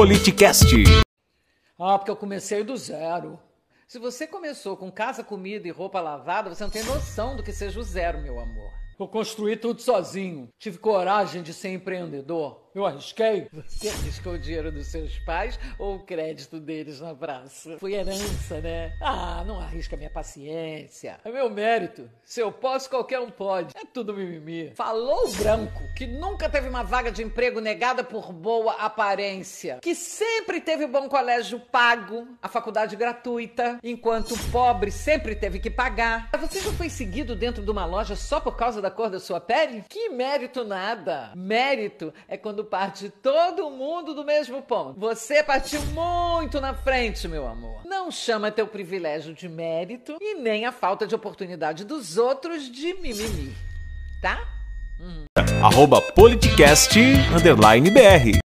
Politicast. Ah, porque eu comecei do zero. Se você começou com casa, comida e roupa lavada, você não tem noção do que seja o zero, meu amor. Eu construí tudo sozinho. Tive coragem de ser empreendedor. Eu arrisquei. Você arriscou o dinheiro dos seus pais ou o crédito deles na praça? Foi herança, né? Ah, não arrisca minha paciência. É meu mérito. Se eu posso, qualquer um pode. É tudo mimimi. Falou o branco, que nunca teve uma vaga de emprego negada por boa aparência. Que sempre teve bom colégio pago, a faculdade gratuita, enquanto o pobre sempre teve que pagar. Você já foi seguido dentro de uma loja só por causa da cor da sua pele? Que mérito nada. Mérito é quando parte todo mundo do mesmo ponto. Você partiu muito na frente, meu amor. Não chama teu privilégio de mérito e nem a falta de oportunidade dos outros de mimimi. Tá? Arroba Politicast, underline BR.